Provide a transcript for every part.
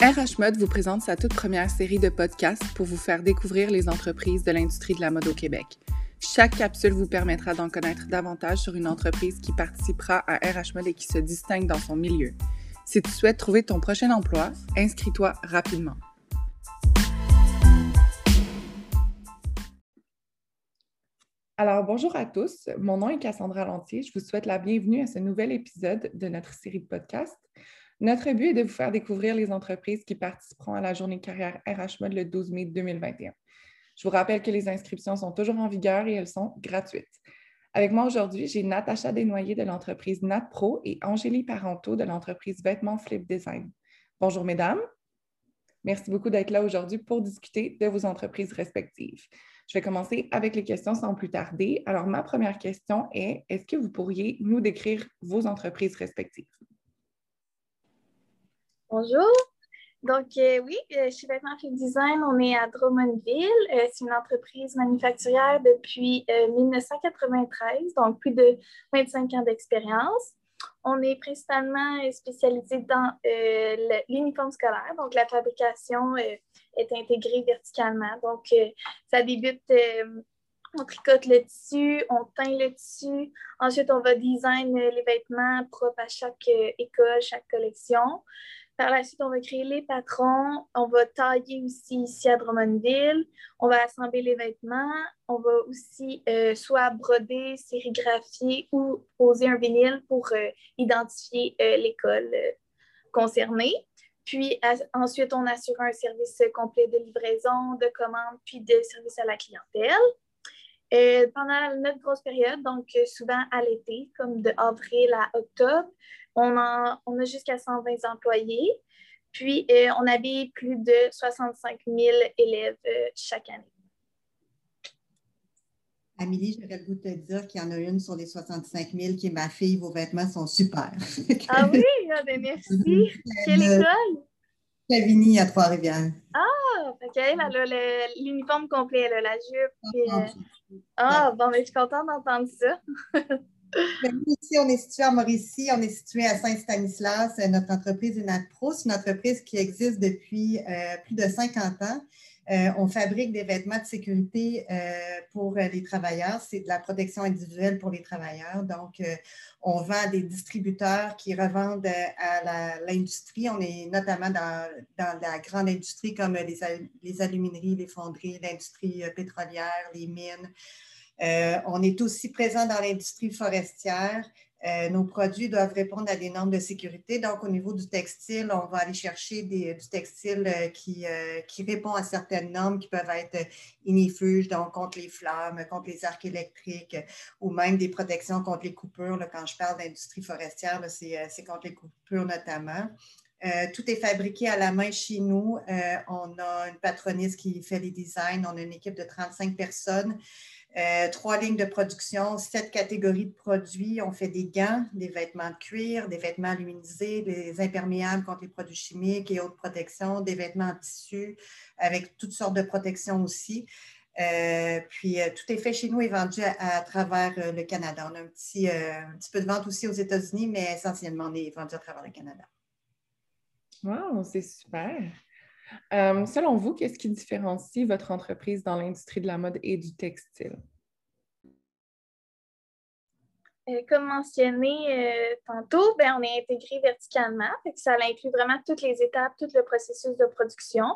RH Mode vous présente sa toute première série de podcasts pour vous faire découvrir les entreprises de l'industrie de la mode au Québec. Chaque capsule vous permettra d'en connaître davantage sur une entreprise qui participera à RH Mode et qui se distingue dans son milieu. Si tu souhaites trouver ton prochain emploi, inscris-toi rapidement. Alors, bonjour à tous. Mon nom est Cassandra Lantier. Je vous souhaite la bienvenue à ce nouvel épisode de notre série de podcasts. Notre but est de vous faire découvrir les entreprises qui participeront à la journée carrière RH Mode le 12 mai 2021. Je vous rappelle que les inscriptions sont toujours en vigueur et elles sont gratuites. Avec moi aujourd'hui, j'ai Natacha Desnoyers de l'entreprise NatPro et Angélie Parenteau de l'entreprise Vêtements Flip Design. Bonjour mesdames. Merci beaucoup d'être là aujourd'hui pour discuter de vos entreprises respectives. Je vais commencer avec les questions sans plus tarder. Alors, ma première question est, est-ce que vous pourriez nous décrire vos entreprises respectives? Bonjour. Donc, euh, oui, euh, Vêtements Flip Design, on est à Drummondville. Euh, c'est une entreprise manufacturière depuis 1993, donc plus de 25 ans d'expérience. On est principalement spécialisé dans l'uniforme scolaire, donc la fabrication est intégrée verticalement. Donc, ça débute on tricote le tissu, on teint le tissu. Ensuite, on va design les vêtements propres à chaque école, chaque collection. Par la suite, on va créer les patrons. On va tailler aussi ici à Drummondville. On va assembler les vêtements. On va aussi euh, soit broder, sérigraphier ou poser un vinyle pour euh, identifier euh, l'école concernée. Puis ensuite, on assure un service complet de livraison, de commande, puis de service à la clientèle. pendant notre grosse période, donc souvent à l'été, comme de avril à octobre, on, a jusqu'à 120 employés. Puis, euh, on habille plus de 65 000 élèves euh, chaque année. Amélie, j'aurais le goût de te dire qu'il y en a une sur les 65 000 qui est ma fille. Vos vêtements sont super. ah oui? Ah ben merci. Quelle école? Chavigny à Trois-Rivières. Ah, OK. Elle a l'uniforme complet, la jupe. Ah, euh, ah, bon, mais je suis contente d'entendre ça. ici, on est situé à Mauricie, on est situé à Saint-Stanislas. Notre entreprise est NatPro. C'est une entreprise qui existe depuis euh, plus de 50 ans. Euh, on fabrique des vêtements de sécurité euh, pour les travailleurs. C'est de la protection individuelle pour les travailleurs. Donc, on vend à des distributeurs qui revendent à l'industrie. On est notamment dans, la grande industrie comme les, les alumineries, les fonderies, l'industrie pétrolière, les mines. Euh, on est aussi présent dans l'industrie forestière. Euh, nos produits doivent répondre à des normes de sécurité. Donc, au niveau du textile, on va aller chercher du textile euh, qui, répond à certaines normes qui peuvent être inifuges, donc contre les flammes, contre les arcs électriques ou même des protections contre les coupures. quand je parle d'industrie forestière, c'est contre les coupures notamment. tout est fabriqué à la main chez nous. on a une patroniste qui fait les designs. On a une équipe de 35 personnes. Euh, trois lignes de production, sept catégories de produits. On fait des gants, des vêtements de cuir, des vêtements luminisés, des imperméables contre les produits chimiques et autres protections, des vêtements en tissu avec toutes sortes de protections aussi. Euh, puis euh, tout est fait chez nous et vendu à, travers le Canada. On a un petit, un petit peu de vente aussi aux États-Unis, mais essentiellement, on est vendu à travers le Canada. Wow, c'est super. Euh, selon vous, qu'est-ce qui différencie votre entreprise dans l'industrie de la mode et du textile? Euh, comme mentionné euh, tantôt, ben, on est intégré verticalement. ça inclut vraiment toutes les étapes, tout le processus de production.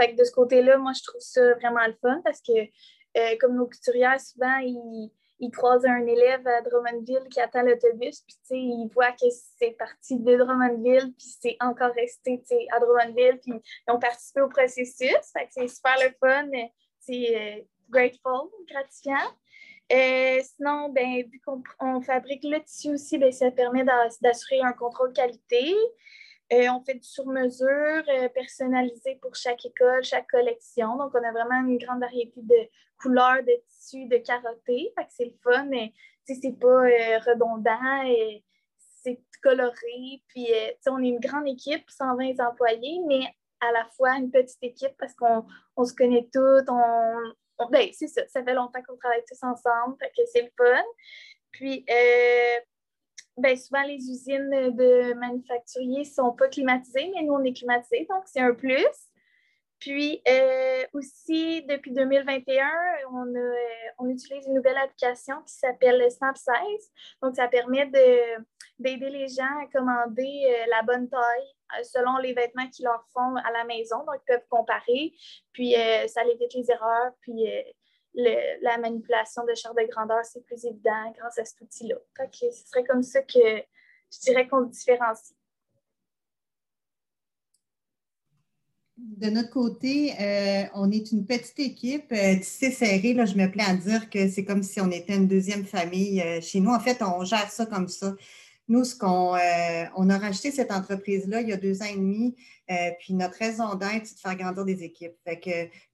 Fait de ce côté-là, moi, je trouve ça vraiment le fun parce que, comme nos couturières, souvent, ils il croise un élève à Drummondville qui attend l'autobus, puis il voit que c'est parti de Drummondville, puis c'est encore resté à Drummondville, puis ils ont participé au processus. c'est super le fun, c'est euh, grateful, gratifiant. Euh, sinon, ben, vu qu'on fabrique le tissu aussi, ben, ça permet d'assurer un contrôle qualité. Euh, on fait du sur-mesure personnalisé pour chaque école, chaque collection. Donc, on a vraiment une grande variété de couleurs, de tissus, de carotté. Fait que c'est le fun, mais c'est pas euh, redondant et c'est coloré. Puis, euh, on est une grande équipe, 120 employés, mais à la fois une petite équipe parce qu'on se connaît toutes. On, ben, c'est ça, ça fait longtemps qu'on travaille tous ensemble, fait que c'est le fun. Puis, ben, souvent, les usines de manufacturiers ne sont pas climatisées, mais nous, on est climatisés, donc c'est un plus. Puis euh, aussi, depuis 2021, on, euh, on, utilise une nouvelle application qui s'appelle Snap Size. Donc, ça permet d'aider les gens à commander euh, la bonne taille selon les vêtements qu'ils leur font à la maison. Donc, ils peuvent comparer. Puis, ça évite les erreurs. Puis, la manipulation de charte de grandeur, c'est plus évident grâce à cet outil-là. ce serait comme ça que je dirais qu'on différencie. De notre côté, euh, on est une petite équipe euh, tissée serrée. Là, je me plais à dire que c'est comme si on était une deuxième famille euh, chez nous. En fait, on gère ça comme ça. Nous, ce qu'on euh, on a racheté cette entreprise-là il y a deux ans et demi, euh, puis notre raison d'être, c'est de faire grandir des équipes.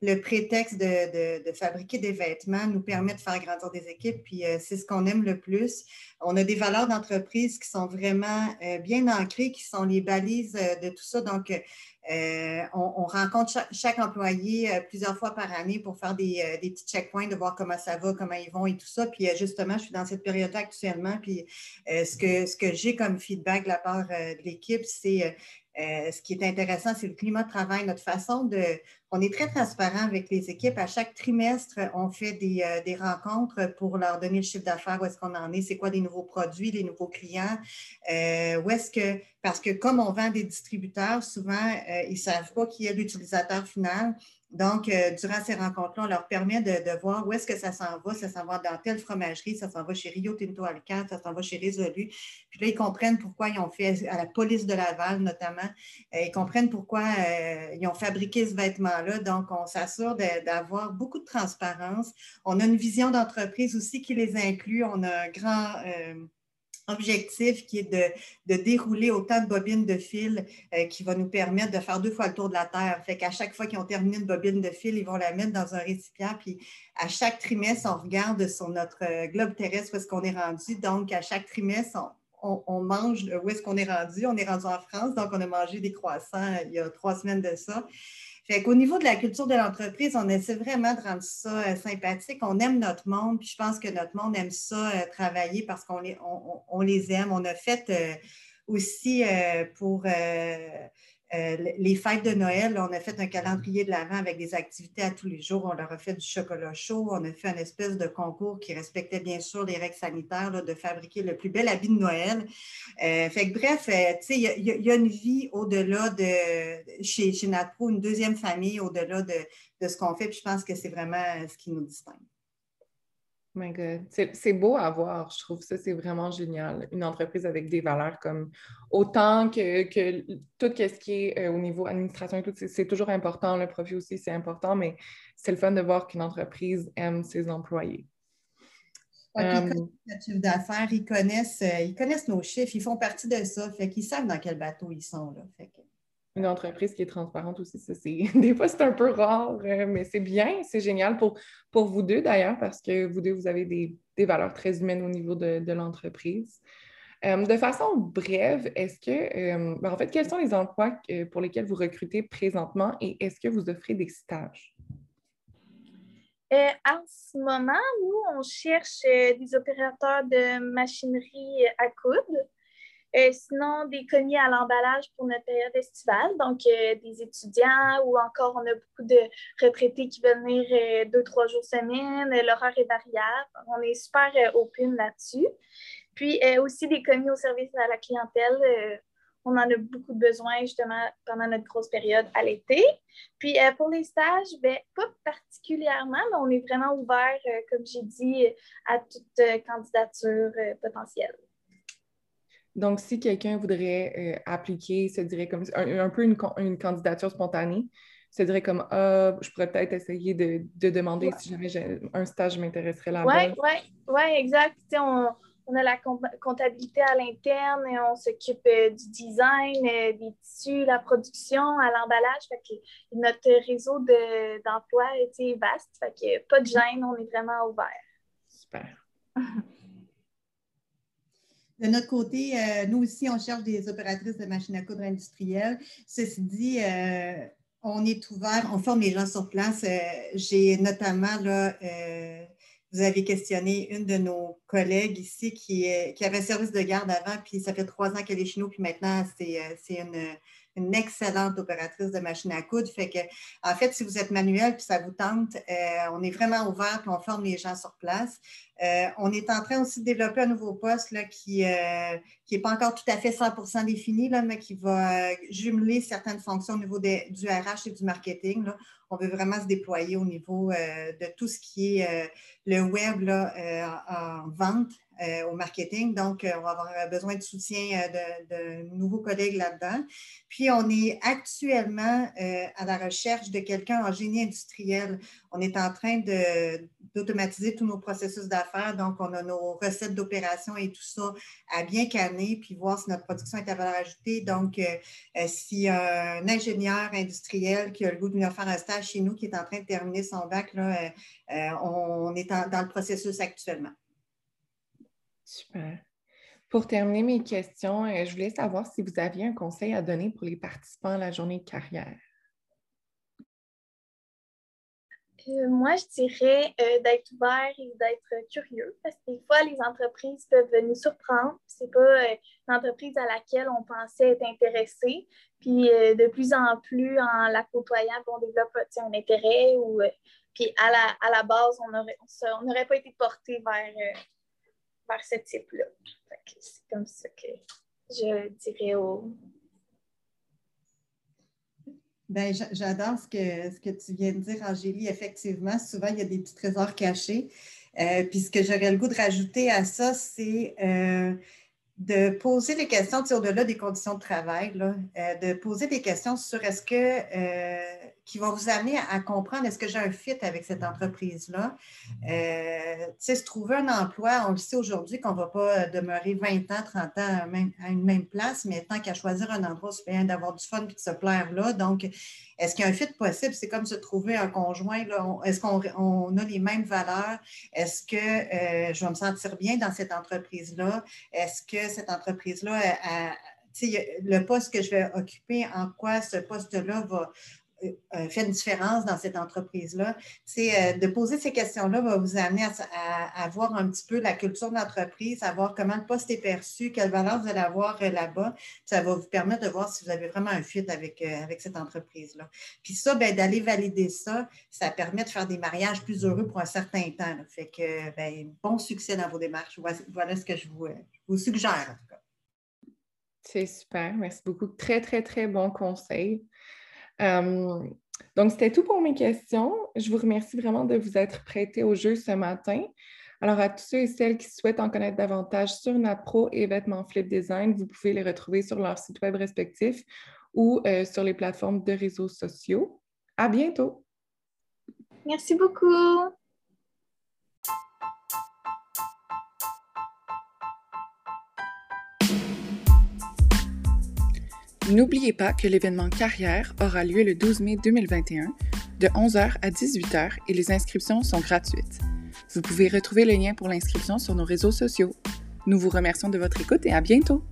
Le prétexte de, fabriquer des vêtements nous permet de faire grandir des équipes, puis euh, c'est ce qu'on aime le plus. On a des valeurs d'entreprise qui sont vraiment bien ancrées, qui sont les balises de tout ça. Donc, on, rencontre chaque, employé plusieurs fois par année pour faire des, des, petits checkpoints, de voir comment ça va, comment ils vont et tout ça. Puis justement, je suis dans cette période-là actuellement. Puis ce que, ce que j'ai comme feedback de la part de l'équipe, c'est euh, ce qui est intéressant, c'est le climat de travail, notre façon de. On est très transparent avec les équipes. À chaque trimestre, on fait des, euh, rencontres pour leur donner le chiffre d'affaires, où est-ce qu'on en est, c'est quoi les nouveaux produits, les nouveaux clients. Euh, où est-ce que. Parce que comme on vend des distributeurs, souvent, ils ne savent pas qui est l'utilisateur final. Donc, euh, durant ces rencontres-là, on leur permet de, voir où est-ce que ça s'en va. Ça s'en va dans telle fromagerie, ça s'en va chez Rio Tinto Alcan, ça s'en va chez Résolu. Puis là, ils comprennent pourquoi ils ont fait, à la police de Laval notamment, euh, ils comprennent pourquoi euh, ils ont fabriqué ce vêtement-là. Donc, on s'assure d'avoir beaucoup de transparence. On a une vision d'entreprise aussi qui les inclut. On a un grand objectif qui est de, dérouler autant de bobines de fil euh, qui va nous permettre de faire deux fois le tour de la Terre. Fait qu'à chaque fois qu'ils ont terminé une bobine de fil, ils vont la mettre dans un récipient. Puis à chaque trimestre, on regarde sur notre euh, globe terrestre où est-ce qu'on est rendu. Donc, à chaque trimestre, on, mange où est-ce qu'on est rendu? On est rendu en France, donc on a mangé des croissants euh, il y a trois semaines de ça. Fait qu'au niveau de la culture de l'entreprise, on essaie vraiment de rendre ça euh, sympathique. On aime notre monde, puis je pense que notre monde aime ça, euh, travailler parce qu'on les, aime. On a fait euh, aussi pour euh, les fêtes de Noël, on a fait un calendrier de l'avant avec des activités à tous les jours. On leur a fait du chocolat chaud. On a fait une espèce de concours qui respectait bien sûr les règles sanitaires de fabriquer le plus bel habit de Noël. Euh, fait que bref, euh, tu sais, il y, a une vie au-delà de chez, chez une deuxième famille au-delà de, de ce qu'on fait. Puis je pense que c'est vraiment ce qui nous distingue. My God. C'est beau à voir, je trouve ça, c'est vraiment génial. Une entreprise avec des valeurs comme autant que, que tout ce qui est euh, au niveau administration et tout, c'est toujours important. Le profit aussi, c'est important, mais c'est le fun de voir qu'une entreprise aime ses employés. ils euh, connaissent notre chiffre d'affaires, ils connaissent, euh, ils connaissent nos chiffres, ils font partie de ça, fait qu'ils savent dans quel bateau ils sont. Là, fait une entreprise qui est transparente aussi. Ça, des fois, c'est un peu rare, euh, mais c'est bien, c'est génial pour, pour vous deux d'ailleurs, parce que vous deux, vous avez des, valeurs très humaines au niveau de, l'entreprise. Euh, de façon brève, est-ce que, euh, ben, en fait, quels sont les emplois pour lesquels vous recrutez présentement et est-ce que vous offrez des stages? en ce moment, nous, on cherche des opérateurs de machinerie à coudre. Euh, sinon, des commis à l'emballage pour notre période estivale, donc euh, des étudiants ou encore on a beaucoup de retraités qui veulent venir euh, deux, trois jours semaine. L'horaire est variable. On est super open là-dessus. Puis aussi des commis au service à la clientèle. on en a beaucoup de besoins justement pendant notre grosse période à l'été. Puis pour les stages, ben, pas particulièrement, mais on est vraiment ouvert, comme j'ai dit, à toute candidature potentielle. Donc, si quelqu'un voudrait euh, appliquer, se dirait comme un, peu une, candidature spontanée, se dirait comme Ah, je pourrais peut-être essayer de, demander si jamais un stage m'intéresserait là-bas. Oui, oui, ouais, exact. On, on, a la comptabilité à l'interne, on s'occupe euh, du design, euh, des tissus, la production, à l'emballage. notre réseau d'emploi est vaste. Fait que pas de gêne, on est vraiment ouvert. Super. De notre côté, euh, nous aussi, on cherche des opératrices de machines à coudre industrielles. Ceci dit, euh, on est ouvert, on forme les gens sur place. Euh, j'ai notamment là, vous avez questionné une de nos collègues ici qui, qui avait service de garde avant, puis ça fait trois ans qu'elle est chez nous, puis maintenant, c'est une une excellente opératrice de machine à coudre. Fait que, en fait, si vous êtes manuel puis ça vous tente, euh, on est vraiment ouvert puis on forme les gens sur place. Euh, on est en train aussi de développer un nouveau poste là, qui n'est euh, pas encore tout à fait 100% défini, là, mais qui va jumeler certaines fonctions au niveau du RH et du marketing. On veut vraiment se déployer au niveau de tout ce qui est le web là, en vente au marketing. Donc, euh, on va avoir euh, besoin de soutien de, nouveaux collègues là-dedans. Puis, on est actuellement à la recherche de quelqu'un en génie industriel. On est en train d'automatiser tous nos processus d'affaires. Donc, on a nos recettes d'opération et tout ça à bien canner, puis voir si notre production est à valeur ajoutée. Donc, si un ingénieur industriel qui a le goût de venir faire un stage chez nous, qui est en train de terminer son bac, là, on est dans le processus actuellement. Super. Pour terminer mes questions, euh, je voulais savoir si vous aviez un conseil à donner pour les participants à la journée de carrière. Euh, moi, je dirais euh, d'être ouvert et d'être curieux parce que des fois, les entreprises peuvent nous surprendre. Ce n'est pas une entreprise à laquelle on pensait être intéressé. Puis de plus en plus, en la côtoyant, on développe un intérêt. Ou, puis à la, à la base, on n'aurait pas été porté vers ce type-là. C'est comme ça que je dirais au. Ben, j'adore ce que, ce que tu viens de dire, Angélie. Effectivement, souvent, il y a des petits trésors cachés. Euh, puis ce que j'aurais le goût de rajouter à ça, c'est euh, de poser des questions au-delà des conditions de travail, là, euh, de poser des questions sur est-ce que qui va vous amener à, comprendre est-ce que j'ai un fit avec cette entreprise-là. Euh, tu sais, se trouver un emploi, on le sait aujourd'hui qu'on ne va pas demeurer 20 ans, 30 ans à, une même place, mais tant qu'à choisir un endroit, c'est bien d'avoir du fun et de se plaire là. Donc, est-ce qu'il y a un fit possible? C'est comme se trouver un conjoint. Est-ce qu'on a les mêmes valeurs? Est-ce que euh, je vais me sentir bien dans cette entreprise-là? Est-ce que cette entreprise-là le poste que je vais occuper, en quoi ce poste-là va, euh, fait une différence dans cette entreprise-là. C'est euh, de poser ces questions-là va vous amener à, voir un petit peu la culture de l'entreprise, à voir comment le poste est perçu, quelle valeur vous allez avoir euh, là-bas. Ça va vous permettre de voir si vous avez vraiment un fit avec, avec cette entreprise-là. Puis ça, ben, d'aller valider ça, ça permet de faire des mariages plus heureux pour un certain temps. Fait que ben, bon succès dans vos démarches. Voilà, ce que je vous, vous suggère en tout cas. C'est super. Merci beaucoup. Très, très, très bon conseil. Euh, donc, c'était tout pour mes questions. Je vous remercie vraiment de vous être prêté au jeu ce matin. Alors, à tous ceux et celles qui souhaitent en connaître davantage sur NatPro et Vêtements Flip Design, vous pouvez les retrouver sur leur site web respectif ou euh, sur les plateformes de réseaux sociaux. À bientôt! Merci beaucoup! N'oubliez pas que l'événement Carrière aura lieu le 12 mai 2021 de 11h à 18h et les inscriptions sont gratuites. Vous pouvez retrouver le lien pour l'inscription sur nos réseaux sociaux. Nous vous remercions de votre écoute et à bientôt!